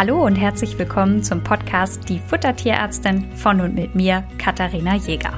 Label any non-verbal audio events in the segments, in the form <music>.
Hallo und herzlich willkommen zum Podcast Die Futtertierärztin von und mit mir, Katharina Jäger.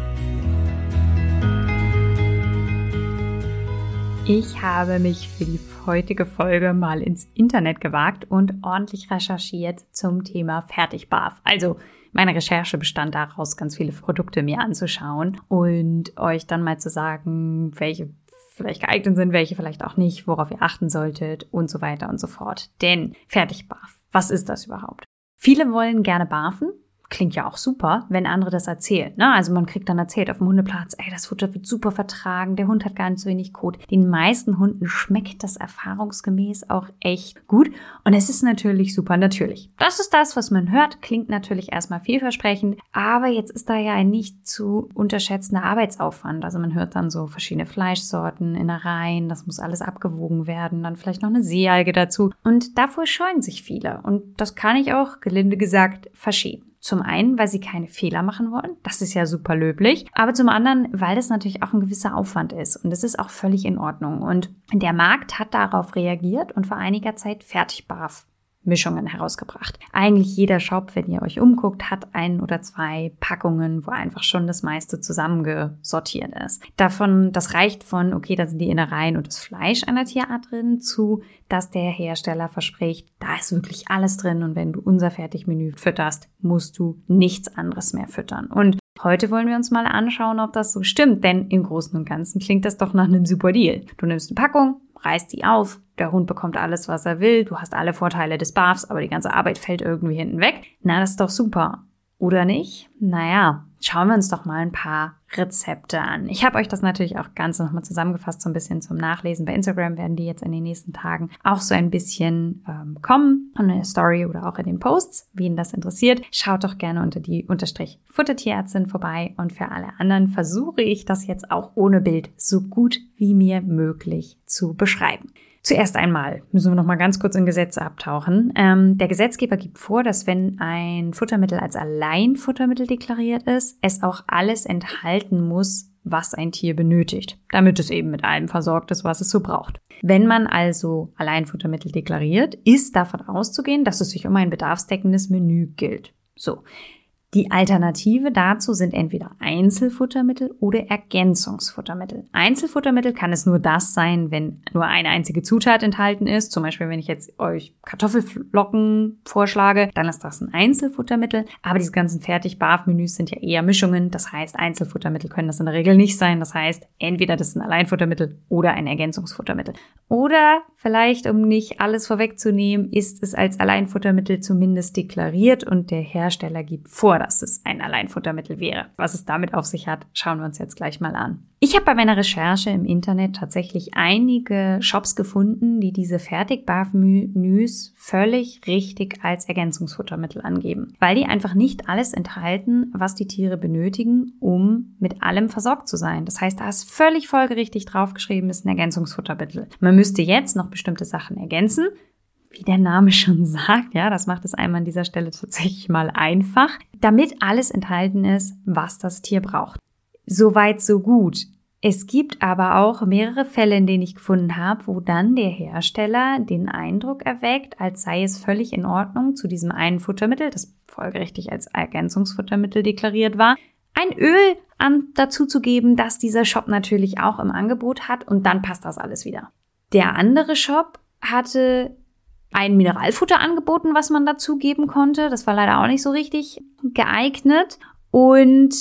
Ich habe mich für die heutige Folge mal ins Internet gewagt und ordentlich recherchiert zum Thema Fertigbarf. Also meine Recherche bestand daraus, ganz viele Produkte mir anzuschauen und euch dann mal zu sagen, welche vielleicht geeignet sind, welche vielleicht auch nicht, worauf ihr achten solltet und so weiter und so fort. Denn Fertigbarf, was ist das überhaupt? Viele wollen gerne barfen, klingt ja auch super, wenn andere das erzählen. Ne? Also man kriegt dann erzählt auf dem Hundeplatz, ey, das Futter wird super vertragen, der Hund hat gar nicht so wenig Kot. Den meisten Hunden schmeckt das erfahrungsgemäß auch echt gut. Und es ist natürlich super natürlich. Das ist das, was man hört, klingt natürlich erstmal vielversprechend, aber jetzt ist da ja ein nicht zu unterschätzender Arbeitsaufwand. Also man hört dann so verschiedene Fleischsorten, Innereien, das muss alles abgewogen werden, dann vielleicht noch eine Seealge dazu. Und davor scheuen sich viele. Und das kann ich auch, gelinde gesagt, verschieben. Zum einen, weil sie keine Fehler machen wollen. Das ist ja super löblich. Aber zum anderen, weil das natürlich auch ein gewisser Aufwand ist. Und das ist auch völlig in Ordnung. Und der Markt hat darauf reagiert und vor einiger Zeit Fertigbarf Mischungen herausgebracht. Eigentlich jeder Shop, wenn ihr euch umguckt, hat ein oder zwei Packungen, wo einfach schon das meiste zusammengesortiert ist. Davon, das reicht von, okay, da sind die Innereien und das Fleisch einer Tierart drin, zu, dass der Hersteller verspricht, da ist wirklich alles drin und wenn du unser Fertigmenü fütterst, musst du nichts anderes mehr füttern. Und Heute wollen wir uns mal anschauen, ob das so stimmt, denn im Großen und Ganzen klingt das doch nach einem super Deal. Du nimmst eine Packung, reißt die auf, der Hund bekommt alles, was er will, du hast alle Vorteile des Barfs, aber die ganze Arbeit fällt irgendwie hinten weg. Na, das ist doch super. Oder nicht? Naja, schauen wir uns doch mal ein paar Rezepte an. Ich habe euch das natürlich auch ganz nochmal zusammengefasst, so ein bisschen zum Nachlesen. Bei Instagram werden die jetzt in den nächsten Tagen auch so ein bisschen ähm, kommen, in der Story oder auch in den Posts, wen das interessiert. Schaut doch gerne unter die Unterstrich Futtertierärztin vorbei und für alle anderen versuche ich das jetzt auch ohne Bild so gut wie mir möglich zu beschreiben. Zuerst einmal müssen wir noch mal ganz kurz in Gesetze abtauchen. Ähm, der Gesetzgeber gibt vor, dass wenn ein Futtermittel als Alleinfuttermittel deklariert ist, es auch alles enthalten muss, was ein Tier benötigt, damit es eben mit allem versorgt ist, was es so braucht. Wenn man also Alleinfuttermittel deklariert, ist davon auszugehen, dass es sich um ein bedarfsdeckendes Menü gilt. So. Die Alternative dazu sind entweder Einzelfuttermittel oder Ergänzungsfuttermittel. Einzelfuttermittel kann es nur das sein, wenn nur eine einzige Zutat enthalten ist. Zum Beispiel, wenn ich jetzt euch Kartoffelflocken vorschlage, dann ist das ein Einzelfuttermittel. Aber diese ganzen Fertig-Barf-Menüs sind ja eher Mischungen. Das heißt, Einzelfuttermittel können das in der Regel nicht sein. Das heißt, entweder das ist ein Alleinfuttermittel oder ein Ergänzungsfuttermittel. Oder vielleicht, um nicht alles vorwegzunehmen, ist es als Alleinfuttermittel zumindest deklariert und der Hersteller gibt vor, dass es ein Alleinfuttermittel wäre. Was es damit auf sich hat, schauen wir uns jetzt gleich mal an. Ich habe bei meiner Recherche im Internet tatsächlich einige Shops gefunden, die diese Fertig-Barf-Menüs völlig richtig als Ergänzungsfuttermittel angeben, weil die einfach nicht alles enthalten, was die Tiere benötigen, um mit allem versorgt zu sein. Das heißt, da ist völlig folgerichtig draufgeschrieben, ist ein Ergänzungsfuttermittel. Man müsste jetzt noch bestimmte Sachen ergänzen, wie der Name schon <laughs> sagt, ja, das macht es einmal an dieser Stelle tatsächlich mal einfach, damit alles enthalten ist, was das Tier braucht. Soweit, so gut. Es gibt aber auch mehrere Fälle, in denen ich gefunden habe, wo dann der Hersteller den Eindruck erweckt, als sei es völlig in Ordnung, zu diesem einen Futtermittel, das folgerichtig als Ergänzungsfuttermittel deklariert war, ein Öl an, dazu zu geben, das dieser Shop natürlich auch im Angebot hat und dann passt das alles wieder. Der andere Shop hatte ein Mineralfutter angeboten, was man dazugeben konnte. Das war leider auch nicht so richtig geeignet. Und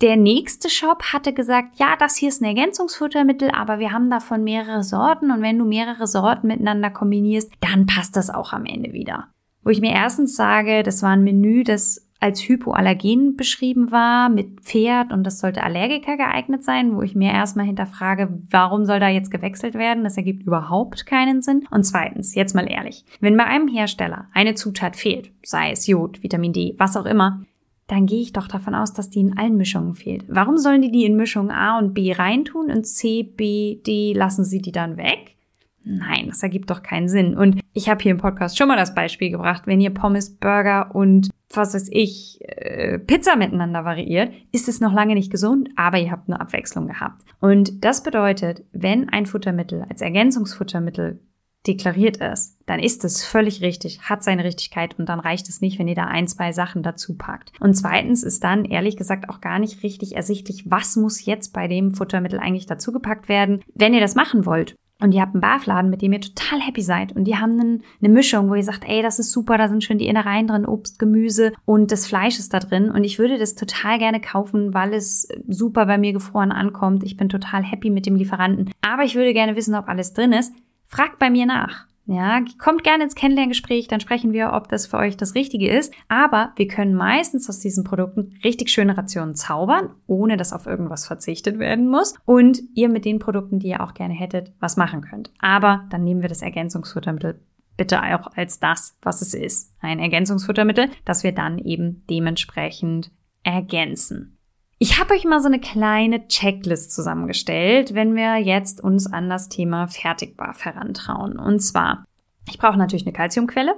der nächste Shop hatte gesagt, ja, das hier ist ein Ergänzungsfuttermittel, aber wir haben davon mehrere Sorten und wenn du mehrere Sorten miteinander kombinierst, dann passt das auch am Ende wieder. Wo ich mir erstens sage, das war ein Menü, das als hypoallergen beschrieben war mit Pferd und das sollte Allergiker geeignet sein, wo ich mir erstmal hinterfrage, warum soll da jetzt gewechselt werden? Das ergibt überhaupt keinen Sinn. Und zweitens, jetzt mal ehrlich, wenn bei einem Hersteller eine Zutat fehlt, sei es Jod, Vitamin D, was auch immer, dann gehe ich doch davon aus, dass die in allen Mischungen fehlt. Warum sollen die die in Mischungen A und B reintun und C, B, D lassen sie die dann weg? Nein, das ergibt doch keinen Sinn. Und ich habe hier im Podcast schon mal das Beispiel gebracht, wenn ihr Pommes, Burger und was weiß ich, äh, Pizza miteinander variiert, ist es noch lange nicht gesund, aber ihr habt eine Abwechslung gehabt. Und das bedeutet, wenn ein Futtermittel als Ergänzungsfuttermittel deklariert ist, dann ist es völlig richtig, hat seine Richtigkeit und dann reicht es nicht, wenn ihr da ein, zwei Sachen dazu packt. Und zweitens ist dann ehrlich gesagt auch gar nicht richtig ersichtlich, was muss jetzt bei dem Futtermittel eigentlich dazugepackt werden. Wenn ihr das machen wollt, und ihr habt einen Barfladen, mit dem ihr total happy seid und die haben einen, eine Mischung, wo ihr sagt, ey, das ist super, da sind schön die Innereien drin, Obst, Gemüse und das Fleisch ist da drin und ich würde das total gerne kaufen, weil es super bei mir gefroren ankommt. Ich bin total happy mit dem Lieferanten, aber ich würde gerne wissen, ob alles drin ist. Fragt bei mir nach. Ja, kommt gerne ins Kennenlerngespräch, dann sprechen wir, ob das für euch das Richtige ist. Aber wir können meistens aus diesen Produkten richtig schöne Rationen zaubern, ohne dass auf irgendwas verzichtet werden muss. Und ihr mit den Produkten, die ihr auch gerne hättet, was machen könnt. Aber dann nehmen wir das Ergänzungsfuttermittel bitte auch als das, was es ist. Ein Ergänzungsfuttermittel, das wir dann eben dementsprechend ergänzen. Ich habe euch mal so eine kleine Checklist zusammengestellt, wenn wir jetzt uns an das Thema Fertigbar herantrauen. Und zwar, ich brauche natürlich eine Kalziumquelle.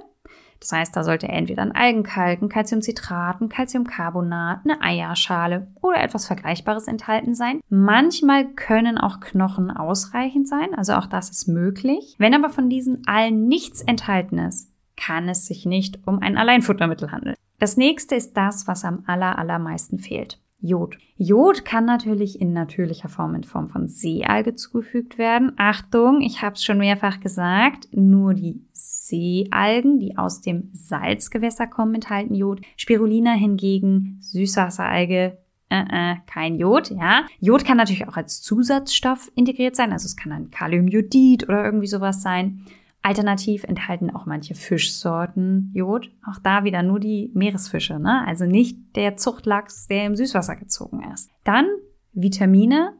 Das heißt, da sollte entweder ein Algenkalk, ein Calciumcitrat, ein Calciumcarbonat, eine Eierschale oder etwas Vergleichbares enthalten sein. Manchmal können auch Knochen ausreichend sein, also auch das ist möglich. Wenn aber von diesen allen nichts enthalten ist, kann es sich nicht um ein Alleinfuttermittel handeln. Das nächste ist das, was am aller, allermeisten fehlt. Jod. Jod kann natürlich in natürlicher Form in Form von Seealge zugefügt werden. Achtung, ich habe es schon mehrfach gesagt, nur die Seealgen, die aus dem Salzgewässer kommen, enthalten Jod. Spirulina hingegen, Süßwasseralge, äh, äh, kein Jod, ja. Jod kann natürlich auch als Zusatzstoff integriert sein, also es kann ein Kaliumjodid oder irgendwie sowas sein. Alternativ enthalten auch manche Fischsorten Jod. Auch da wieder nur die Meeresfische, ne? also nicht der Zuchtlachs, der im Süßwasser gezogen ist. Dann Vitamine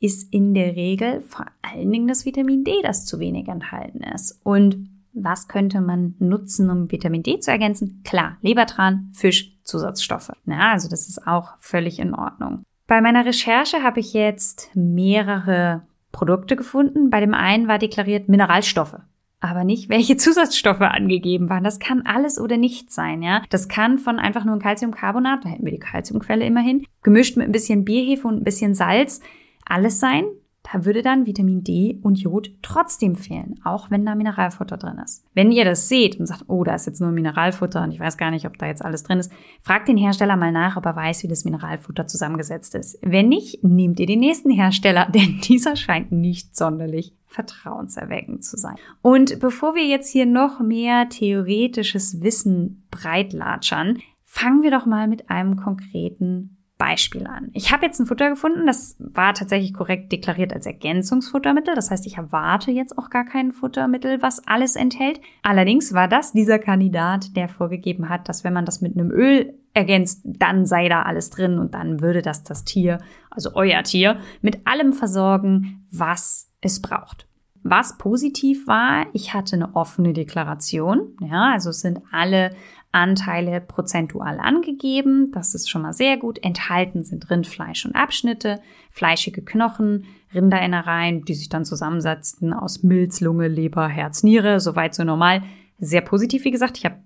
ist in der Regel vor allen Dingen das Vitamin D, das zu wenig enthalten ist. Und was könnte man nutzen, um Vitamin D zu ergänzen? Klar, Lebertran, Fisch, Zusatzstoffe. Na, also das ist auch völlig in Ordnung. Bei meiner Recherche habe ich jetzt mehrere Produkte gefunden. Bei dem einen war deklariert Mineralstoffe aber nicht, welche <laughs> Zusatzstoffe angegeben waren. Das kann alles oder nichts sein, ja. Das kann von einfach nur ein Calciumcarbonat, da hätten wir die Calciumquelle immerhin, gemischt mit ein bisschen Bierhefe und ein bisschen Salz, alles sein. Da würde dann Vitamin D und Jod trotzdem fehlen, auch wenn da Mineralfutter drin ist. Wenn ihr das seht und sagt, oh, da ist jetzt nur Mineralfutter und ich weiß gar nicht, ob da jetzt alles drin ist, fragt den Hersteller mal nach, ob er weiß, wie das Mineralfutter zusammengesetzt ist. Wenn nicht, nehmt ihr den nächsten Hersteller, <laughs> denn dieser scheint nicht sonderlich vertrauenserweckend zu sein. Und bevor wir jetzt hier noch mehr theoretisches Wissen breitlatschern, fangen wir doch mal mit einem konkreten Beispiel an. Ich habe jetzt ein Futter gefunden, das war tatsächlich korrekt deklariert als Ergänzungsfuttermittel. Das heißt, ich erwarte jetzt auch gar kein Futtermittel, was alles enthält. Allerdings war das dieser Kandidat, der vorgegeben hat, dass wenn man das mit einem Öl ergänzt, dann sei da alles drin und dann würde das das Tier, also euer Tier, mit allem versorgen, was es braucht. Was positiv war, ich hatte eine offene Deklaration. Ja, also es sind alle Anteile prozentual angegeben. Das ist schon mal sehr gut. Enthalten sind Rindfleisch und Abschnitte, fleischige Knochen, Rinderinnereien, die sich dann zusammensetzten aus Milz, Lunge, Leber, Herz, Niere. Soweit so normal. Sehr positiv, wie gesagt. Ich habe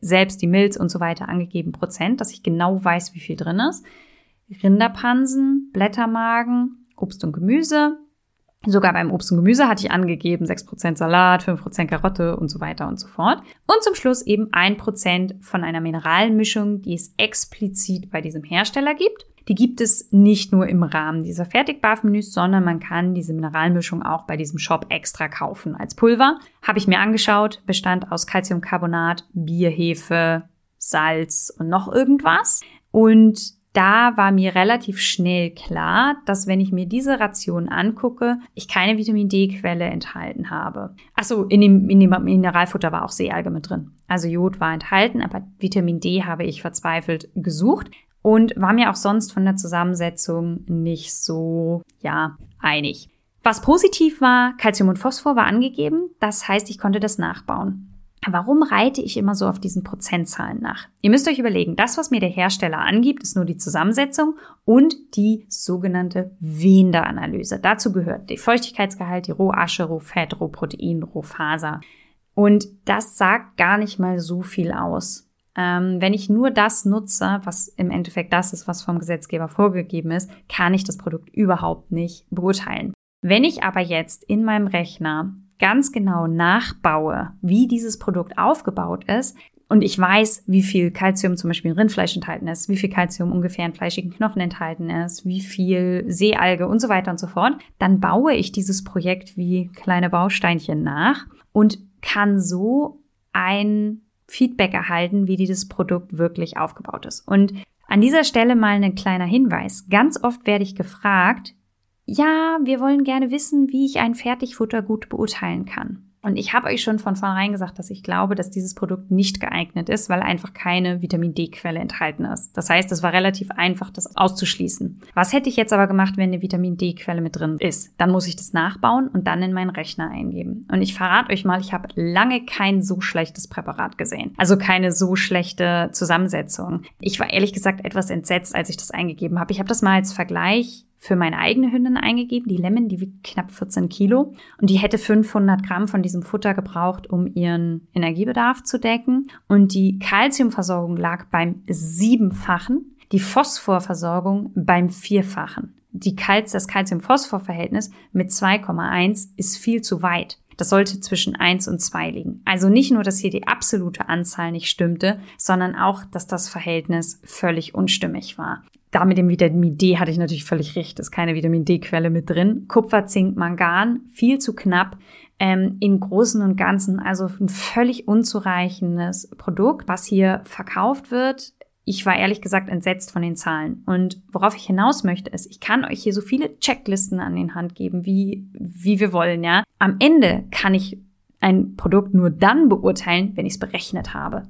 selbst die Milz und so weiter angegeben, Prozent, dass ich genau weiß, wie viel drin ist. Rinderpansen, Blättermagen, Obst und Gemüse, Sogar beim Obst und Gemüse hatte ich angegeben 6% Salat, 5% Karotte und so weiter und so fort. Und zum Schluss eben 1% von einer Mineralmischung, die es explizit bei diesem Hersteller gibt. Die gibt es nicht nur im Rahmen dieser Fertigbarf-Menüs, sondern man kann diese Mineralmischung auch bei diesem Shop extra kaufen als Pulver. Habe ich mir angeschaut, bestand aus Calciumcarbonat, Bierhefe, Salz und noch irgendwas. Und da war mir relativ schnell klar, dass wenn ich mir diese Ration angucke, ich keine Vitamin D-Quelle enthalten habe. Achso, in dem, in dem Mineralfutter war auch Seealge mit drin. Also Jod war enthalten, aber Vitamin D habe ich verzweifelt gesucht und war mir auch sonst von der Zusammensetzung nicht so, ja, einig. Was positiv war, Calcium und Phosphor war angegeben. Das heißt, ich konnte das nachbauen. Warum reite ich immer so auf diesen Prozentzahlen nach? Ihr müsst euch überlegen, das, was mir der Hersteller angibt, ist nur die Zusammensetzung und die sogenannte Wender-Analyse. Dazu gehört der Feuchtigkeitsgehalt, die Rohasche, Rohfett, Rohprotein, Rohfaser. Und das sagt gar nicht mal so viel aus. Ähm, wenn ich nur das nutze, was im Endeffekt das ist, was vom Gesetzgeber vorgegeben ist, kann ich das Produkt überhaupt nicht beurteilen. Wenn ich aber jetzt in meinem Rechner ganz genau nachbaue, wie dieses Produkt aufgebaut ist, und ich weiß, wie viel Kalzium zum Beispiel in Rindfleisch enthalten ist, wie viel Kalzium ungefähr in fleischigen Knochen enthalten ist, wie viel Seealge und so weiter und so fort, dann baue ich dieses Projekt wie kleine Bausteinchen nach und kann so ein Feedback erhalten, wie dieses Produkt wirklich aufgebaut ist. Und an dieser Stelle mal ein kleiner Hinweis. Ganz oft werde ich gefragt, ja, wir wollen gerne wissen, wie ich ein Fertigfutter gut beurteilen kann. Und ich habe euch schon von vornherein gesagt, dass ich glaube, dass dieses Produkt nicht geeignet ist, weil einfach keine Vitamin D-Quelle enthalten ist. Das heißt, es war relativ einfach, das auszuschließen. Was hätte ich jetzt aber gemacht, wenn eine Vitamin D-Quelle mit drin ist? Dann muss ich das nachbauen und dann in meinen Rechner eingeben. Und ich verrate euch mal, ich habe lange kein so schlechtes Präparat gesehen. Also keine so schlechte Zusammensetzung. Ich war ehrlich gesagt etwas entsetzt, als ich das eingegeben habe. Ich habe das mal als Vergleich für meine eigene Hündin eingegeben. Die Lemon, die wiegt knapp 14 Kilo und die hätte 500 Gramm von diesem Futter gebraucht, um ihren Energiebedarf zu decken. Und die Kalziumversorgung lag beim siebenfachen, die Phosphorversorgung beim vierfachen. Die Kalz, das Calcium-Phosphor-Verhältnis mit 2,1 ist viel zu weit. Das sollte zwischen 1 und 2 liegen. Also nicht nur, dass hier die absolute Anzahl nicht stimmte, sondern auch, dass das Verhältnis völlig unstimmig war da mit dem Vitamin D hatte ich natürlich völlig recht. Ist keine Vitamin D-Quelle mit drin. Kupfer, Zink, Mangan, viel zu knapp. Ähm, Im Großen und Ganzen also ein völlig unzureichendes Produkt, was hier verkauft wird. Ich war ehrlich gesagt entsetzt von den Zahlen. Und worauf ich hinaus möchte, ist, ich kann euch hier so viele Checklisten an den Hand geben, wie, wie wir wollen, ja. Am Ende kann ich ein Produkt nur dann beurteilen, wenn ich es berechnet habe.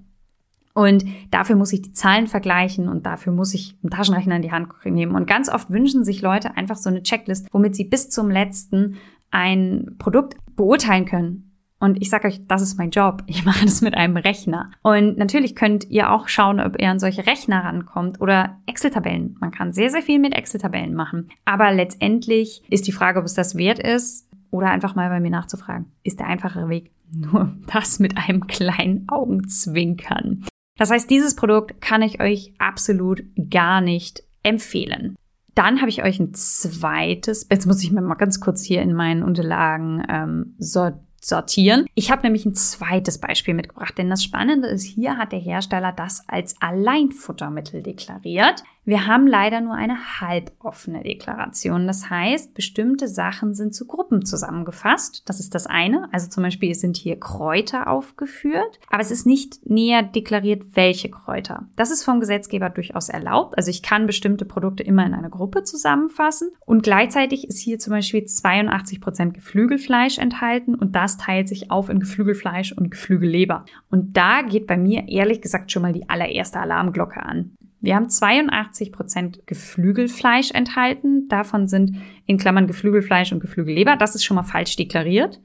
Und dafür muss ich die Zahlen vergleichen und dafür muss ich einen Taschenrechner in die Hand nehmen. Und ganz oft wünschen sich Leute einfach so eine Checklist, womit sie bis zum letzten ein Produkt beurteilen können. Und ich sage euch, das ist mein Job. Ich mache das mit einem Rechner. Und natürlich könnt ihr auch schauen, ob ihr an solche Rechner rankommt oder Excel-Tabellen. Man kann sehr, sehr viel mit Excel-Tabellen machen. Aber letztendlich ist die Frage, ob es das wert ist oder einfach mal bei mir nachzufragen. Ist der einfachere Weg nur <laughs> das mit einem kleinen Augenzwinkern. Das heißt, dieses Produkt kann ich euch absolut gar nicht empfehlen. Dann habe ich euch ein zweites, jetzt muss ich mir mal ganz kurz hier in meinen Unterlagen ähm, sortieren sortieren. Ich habe nämlich ein zweites Beispiel mitgebracht, denn das Spannende ist, hier hat der Hersteller das als Alleinfuttermittel deklariert. Wir haben leider nur eine halboffene Deklaration. Das heißt, bestimmte Sachen sind zu Gruppen zusammengefasst. Das ist das eine. Also zum Beispiel sind hier Kräuter aufgeführt, aber es ist nicht näher deklariert, welche Kräuter. Das ist vom Gesetzgeber durchaus erlaubt. Also ich kann bestimmte Produkte immer in eine Gruppe zusammenfassen. Und gleichzeitig ist hier zum Beispiel 82 Prozent Geflügelfleisch enthalten und das teilt sich auf in Geflügelfleisch und Geflügelleber. Und da geht bei mir ehrlich gesagt schon mal die allererste Alarmglocke an. Wir haben 82 Prozent Geflügelfleisch enthalten. Davon sind in Klammern Geflügelfleisch und Geflügelleber. Das ist schon mal falsch deklariert.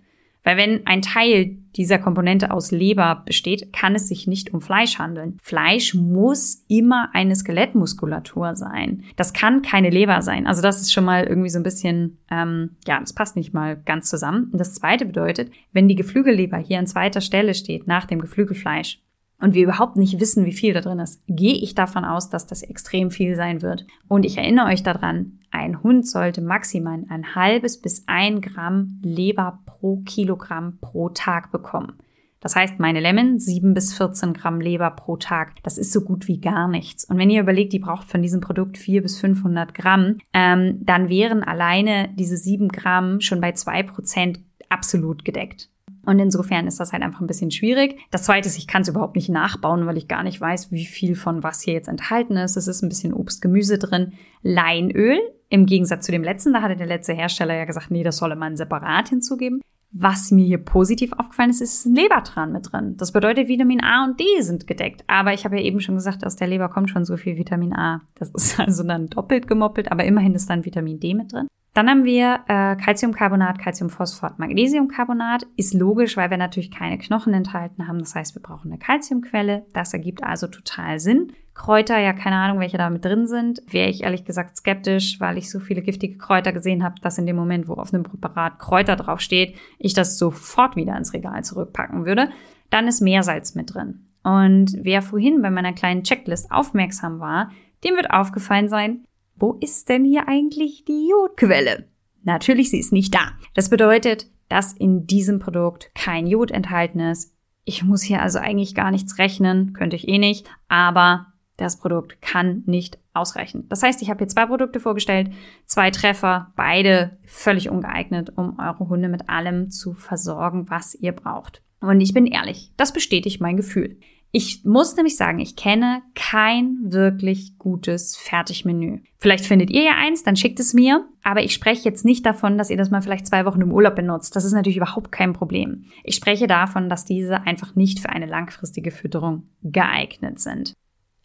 Weil wenn ein Teil dieser Komponente aus Leber besteht, kann es sich nicht um Fleisch handeln. Fleisch muss immer eine Skelettmuskulatur sein. Das kann keine Leber sein. Also das ist schon mal irgendwie so ein bisschen, ähm, ja, das passt nicht mal ganz zusammen. Und das Zweite bedeutet, wenn die Geflügelleber hier an zweiter Stelle steht nach dem Geflügelfleisch, und wir überhaupt nicht wissen, wie viel da drin ist, gehe ich davon aus, dass das extrem viel sein wird. Und ich erinnere euch daran, ein Hund sollte maximal ein halbes bis ein Gramm Leber pro Kilogramm pro Tag bekommen. Das heißt, meine Lemon 7 bis 14 Gramm Leber pro Tag. Das ist so gut wie gar nichts. Und wenn ihr überlegt, die braucht von diesem Produkt 4 bis 500 Gramm, ähm, dann wären alleine diese 7 Gramm schon bei 2 Prozent absolut gedeckt. Und insofern ist das halt einfach ein bisschen schwierig. Das zweite ist, ich kann es überhaupt nicht nachbauen, weil ich gar nicht weiß, wie viel von was hier jetzt enthalten ist. Es ist ein bisschen Obst, Gemüse drin. Leinöl. Im Gegensatz zu dem letzten, da hatte der letzte Hersteller ja gesagt, nee, das solle man separat hinzugeben. Was mir hier positiv aufgefallen ist, ist ein Lebertran mit drin. Das bedeutet, Vitamin A und D sind gedeckt. Aber ich habe ja eben schon gesagt, aus der Leber kommt schon so viel Vitamin A. Das ist <laughs> also dann doppelt gemoppelt, aber immerhin ist dann Vitamin D mit drin. Dann haben wir äh, Calciumcarbonat, Calciumphosphat, Magnesiumcarbonat. Ist logisch, weil wir natürlich keine Knochen enthalten haben. Das heißt, wir brauchen eine Calciumquelle. Das ergibt also total Sinn. Kräuter, ja, keine Ahnung, welche da mit drin sind. Wäre ich ehrlich gesagt skeptisch, weil ich so viele giftige Kräuter gesehen habe, dass in dem Moment, wo auf einem Präparat Kräuter draufsteht, ich das sofort wieder ins Regal zurückpacken würde. Dann ist Meersalz mit drin. Und wer vorhin bei meiner kleinen Checklist aufmerksam war, dem wird aufgefallen sein, wo ist denn hier eigentlich die Jodquelle? Natürlich, sie ist nicht da. Das bedeutet, dass in diesem Produkt kein Jod enthalten ist. Ich muss hier also eigentlich gar nichts rechnen, könnte ich eh nicht, aber das Produkt kann nicht ausreichen. Das heißt, ich habe hier zwei Produkte vorgestellt, zwei Treffer, beide völlig ungeeignet, um eure Hunde mit allem zu versorgen, was ihr braucht. Und ich bin ehrlich, das bestätigt mein Gefühl. Ich muss nämlich sagen, ich kenne kein wirklich gutes Fertigmenü. Vielleicht findet ihr ja eins, dann schickt es mir. Aber ich spreche jetzt nicht davon, dass ihr das mal vielleicht zwei Wochen im Urlaub benutzt. Das ist natürlich überhaupt kein Problem. Ich spreche davon, dass diese einfach nicht für eine langfristige Fütterung geeignet sind.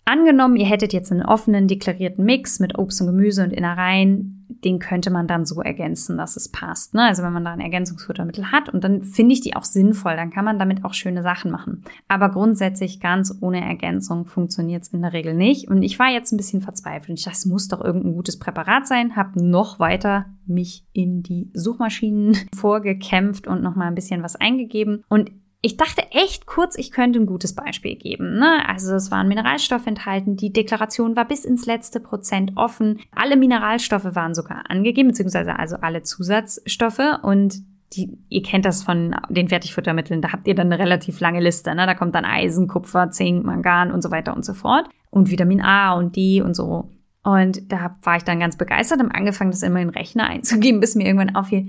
Angenommen, ihr hättet jetzt einen offenen, deklarierten Mix mit Obst und Gemüse und Innereien, den könnte man dann so ergänzen, dass es passt. Ne? Also wenn man da ein Ergänzungsfuttermittel hat und dann finde ich die auch sinnvoll, dann kann man damit auch schöne Sachen machen. Aber grundsätzlich ganz ohne Ergänzung funktioniert es in der Regel nicht. Und ich war jetzt ein bisschen verzweifelt ich dachte, es muss doch irgendein gutes Präparat sein, habe noch weiter mich in die Suchmaschinen <laughs> vorgekämpft und noch mal ein bisschen was eingegeben. Und ich dachte echt kurz, ich könnte ein gutes Beispiel geben. Ne? Also es waren Mineralstoffe enthalten, die Deklaration war bis ins letzte Prozent offen. Alle Mineralstoffe waren sogar angegeben, beziehungsweise also alle Zusatzstoffe und die, ihr kennt das von den Fertigfuttermitteln, da habt ihr dann eine relativ lange Liste. Ne? Da kommt dann Eisen, Kupfer, Zink, Mangan und so weiter und so fort. Und Vitamin A und D und so. Und da war ich dann ganz begeistert, habe angefangen, das immer in den Rechner einzugeben, bis mir irgendwann auffiel,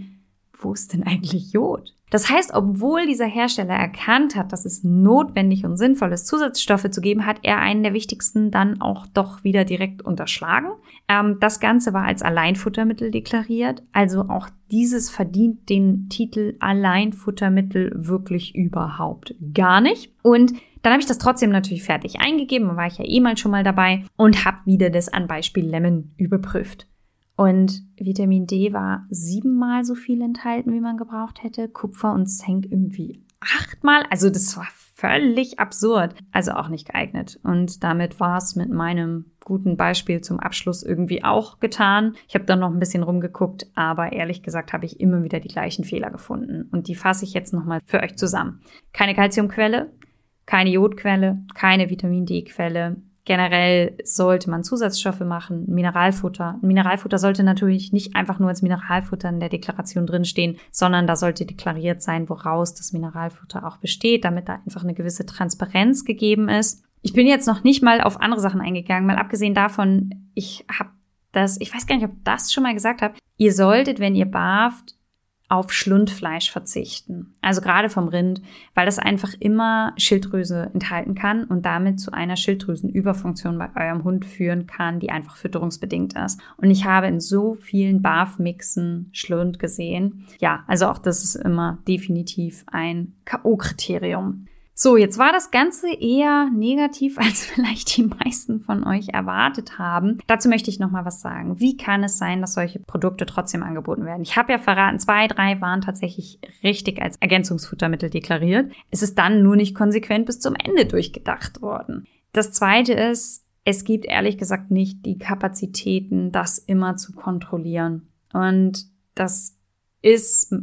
wo ist denn eigentlich Jod? Das heißt, obwohl dieser Hersteller erkannt hat, dass es notwendig und sinnvoll ist, Zusatzstoffe zu geben, hat er einen der wichtigsten dann auch doch wieder direkt unterschlagen. Ähm, das Ganze war als Alleinfuttermittel deklariert. Also auch dieses verdient den Titel Alleinfuttermittel wirklich überhaupt gar nicht. Und dann habe ich das trotzdem natürlich fertig eingegeben, war ich ja eh mal schon mal dabei und habe wieder das an Beispiel Lemon überprüft. Und Vitamin D war siebenmal so viel enthalten, wie man gebraucht hätte. Kupfer und Zink irgendwie achtmal. Also das war völlig absurd. Also auch nicht geeignet. Und damit war es mit meinem guten Beispiel zum Abschluss irgendwie auch getan. Ich habe dann noch ein bisschen rumgeguckt, aber ehrlich gesagt habe ich immer wieder die gleichen Fehler gefunden. Und die fasse ich jetzt nochmal für euch zusammen. Keine Calciumquelle, keine Jodquelle, keine Vitamin D-Quelle, Generell sollte man Zusatzstoffe machen, Mineralfutter. Mineralfutter sollte natürlich nicht einfach nur als Mineralfutter in der Deklaration drinstehen, sondern da sollte deklariert sein, woraus das Mineralfutter auch besteht, damit da einfach eine gewisse Transparenz gegeben ist. Ich bin jetzt noch nicht mal auf andere Sachen eingegangen, mal abgesehen davon, ich habe das, ich weiß gar nicht, ob das schon mal gesagt habe. Ihr solltet, wenn ihr barft, auf Schlundfleisch verzichten. Also gerade vom Rind, weil das einfach immer Schilddrüse enthalten kann und damit zu einer Schilddrüsenüberfunktion bei eurem Hund führen kann, die einfach fütterungsbedingt ist. Und ich habe in so vielen Barf-Mixen Schlund gesehen. Ja, also auch das ist immer definitiv ein K.O.-Kriterium. So, jetzt war das Ganze eher negativ, <laughs> als vielleicht die meisten von euch erwartet haben. Dazu möchte ich nochmal was sagen. Wie kann es sein, dass solche Produkte trotzdem angeboten werden? Ich habe ja verraten, zwei, drei waren tatsächlich richtig als Ergänzungsfuttermittel deklariert. Es ist dann nur nicht konsequent bis zum Ende durchgedacht worden. Das zweite ist, es gibt ehrlich gesagt nicht die Kapazitäten, das immer zu kontrollieren. Und das ist,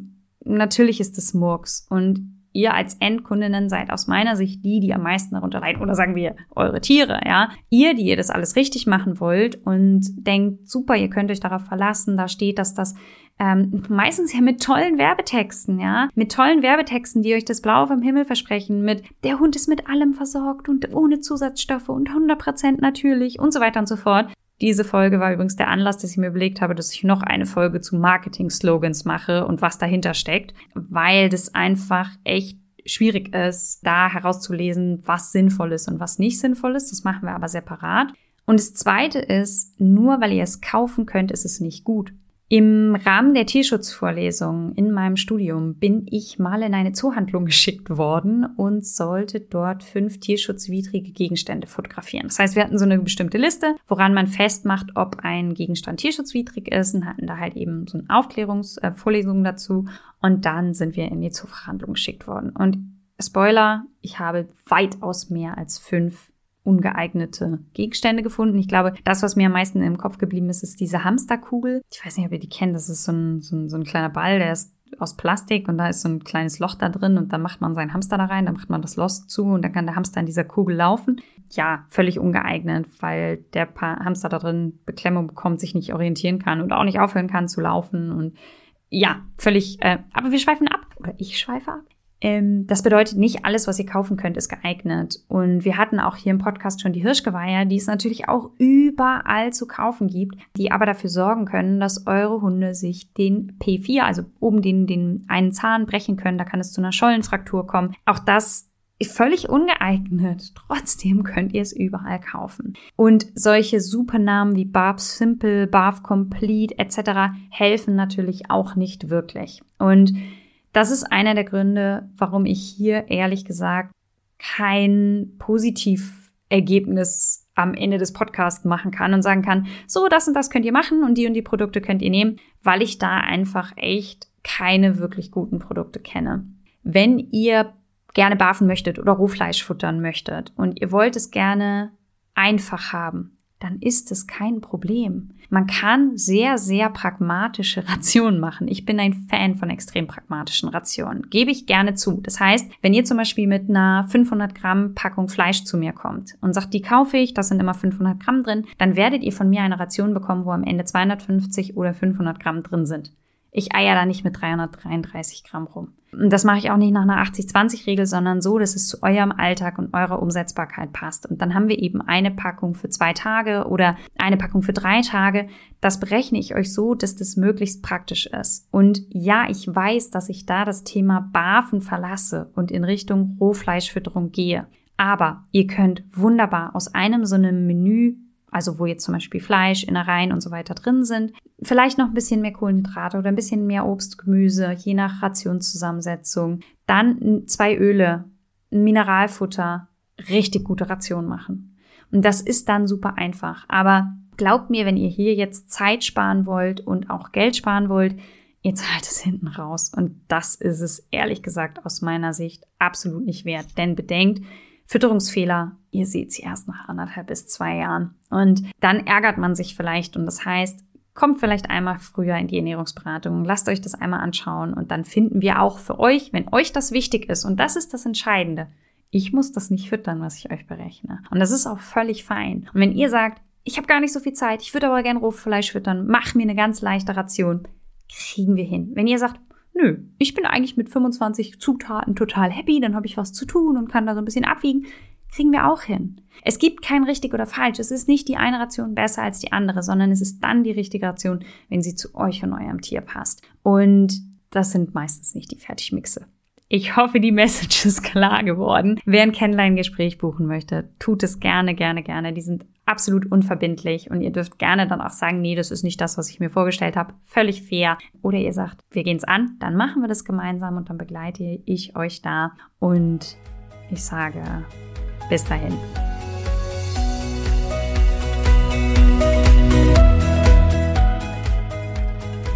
natürlich ist es Murks. Und ihr als Endkundinnen seid aus meiner Sicht die, die am meisten darunter leiden. Oder sagen wir eure Tiere, ja. Ihr, die ihr das alles richtig machen wollt und denkt, super, ihr könnt euch darauf verlassen, da steht, dass das ähm, meistens ja mit tollen Werbetexten, ja, mit tollen Werbetexten, die euch das Blaue vom Himmel versprechen, mit der Hund ist mit allem versorgt und ohne Zusatzstoffe und 100% natürlich und so weiter und so fort. Diese Folge war übrigens der Anlass, dass ich mir überlegt habe, dass ich noch eine Folge zu Marketing-Slogans mache und was dahinter steckt, weil das einfach echt schwierig ist, da herauszulesen, was sinnvoll ist und was nicht sinnvoll ist. Das machen wir aber separat. Und das Zweite ist, nur weil ihr es kaufen könnt, ist es nicht gut. Im Rahmen der Tierschutzvorlesung in meinem Studium bin ich mal in eine Zoohandlung <laughs> geschickt worden und sollte dort fünf tierschutzwidrige Gegenstände fotografieren. Das heißt, wir hatten so eine bestimmte Liste, woran man festmacht, ob ein Gegenstand tierschutzwidrig ist und hatten da halt eben so eine Aufklärungsvorlesung äh, dazu. Und dann sind wir in die Zooverhandlung geschickt worden. Und Spoiler, ich habe weitaus mehr als fünf ungeeignete Gegenstände gefunden. Ich glaube, das, was mir am meisten im Kopf geblieben ist, ist diese Hamsterkugel. Ich weiß nicht, ob ihr die kennt. Das ist so ein, so ein, so ein kleiner Ball, der ist aus Plastik und da ist so ein kleines Loch da drin und dann macht man seinen Hamster da rein, dann macht man das Loch zu und dann kann der Hamster in dieser Kugel laufen. Ja, völlig ungeeignet, weil der Hamster da drin Beklemmung bekommt, sich nicht orientieren kann und auch nicht aufhören kann zu laufen und ja, völlig, äh, aber wir schweifen ab. oder ich schweife ab. Ähm, das bedeutet, nicht alles, was ihr kaufen könnt, ist geeignet. Und wir hatten auch hier im Podcast schon die Hirschgeweiher, die es natürlich auch überall zu kaufen gibt, die aber dafür sorgen können, dass eure Hunde sich den P4, also oben den, den einen Zahn brechen können. Da kann es zu einer Schollenfraktur kommen. Auch das völlig ungeeignet. <laughs> Trotzdem könnt ihr es überall kaufen. Und solche Supernamen wie Barb Simple, Barb Complete etc. helfen natürlich auch nicht wirklich. Und das ist einer der Gründe, warum ich hier ehrlich gesagt kein Positivergebnis am Ende des Podcasts machen kann und sagen kann, so, das und das könnt ihr machen und die und die Produkte könnt ihr nehmen, weil ich da einfach echt keine wirklich guten Produkte kenne. Wenn ihr gerne barfen möchtet oder Rohfleisch futtern möchtet und ihr wollt es gerne einfach haben, dann ist es kein Problem. Man kann sehr, sehr pragmatische <laughs> Rationen machen. Ich bin ein Fan von extrem pragmatischen Rationen. Gebe ich gerne zu. Das heißt, wenn ihr zum Beispiel mit einer 500 Gramm Packung Fleisch zu mir kommt und sagt, die kaufe ich, das sind immer 500 Gramm drin, dann werdet ihr von mir eine Ration bekommen, wo am Ende 250 oder 500 Gramm drin sind. Ich eier da nicht mit 333 Gramm rum. Und das mache ich auch nicht nach einer 80-20-Regel, sondern so, dass es zu eurem Alltag und eurer Umsetzbarkeit passt. Und dann haben wir eben eine Packung für zwei Tage oder eine Packung für drei Tage. Das berechne ich euch so, dass das möglichst praktisch ist. Und ja, ich weiß, dass ich da das Thema Barfen verlasse und in Richtung Rohfleischfütterung gehe. Aber ihr könnt wunderbar aus einem so einem Menü also wo jetzt zum Beispiel Fleisch, Innereien und so weiter drin sind. Vielleicht noch ein bisschen mehr Kohlenhydrate oder ein bisschen mehr Obst, Gemüse, je nach Rationszusammensetzung. Dann zwei Öle, ein Mineralfutter, richtig gute Ration machen. Und das ist dann super einfach. Aber glaubt mir, wenn ihr hier jetzt Zeit sparen wollt und auch Geld sparen wollt, ihr zahlt es hinten raus. Und das ist es ehrlich gesagt aus meiner Sicht absolut nicht wert. Denn bedenkt, Fütterungsfehler, ihr seht sie erst nach anderthalb bis zwei Jahren. Und dann ärgert man sich vielleicht und das heißt, kommt vielleicht einmal früher in die Ernährungsberatung, lasst euch das einmal anschauen und dann finden wir auch für euch, wenn euch das wichtig ist und das ist das Entscheidende. Ich muss das nicht füttern, was ich euch berechne. Und das ist auch völlig fein. Und wenn ihr sagt, ich habe gar nicht so viel Zeit, ich würde aber gern Rohfleisch füttern, mach mir eine ganz leichte Ration, kriegen wir hin. Wenn ihr sagt, nö, ich bin eigentlich mit 25 Zutaten total happy, dann habe ich was zu tun und kann da so ein bisschen abwiegen. Kriegen wir auch hin. Es gibt kein richtig oder falsch. Es ist nicht die eine Ration besser als die andere, sondern es ist dann die richtige Ration, wenn sie zu euch und eurem Tier passt. Und das sind meistens nicht die Fertigmixe. Ich hoffe, die Message ist klar geworden. Wer ein Kennenlerngespräch buchen möchte, tut es gerne, gerne, gerne. Die sind absolut unverbindlich und ihr dürft gerne dann auch sagen, nee, das ist nicht das, was ich mir vorgestellt habe. Völlig fair. Oder ihr sagt, wir gehen es an, dann machen wir das gemeinsam und dann begleite ich euch da. Und ich sage, bis dahin.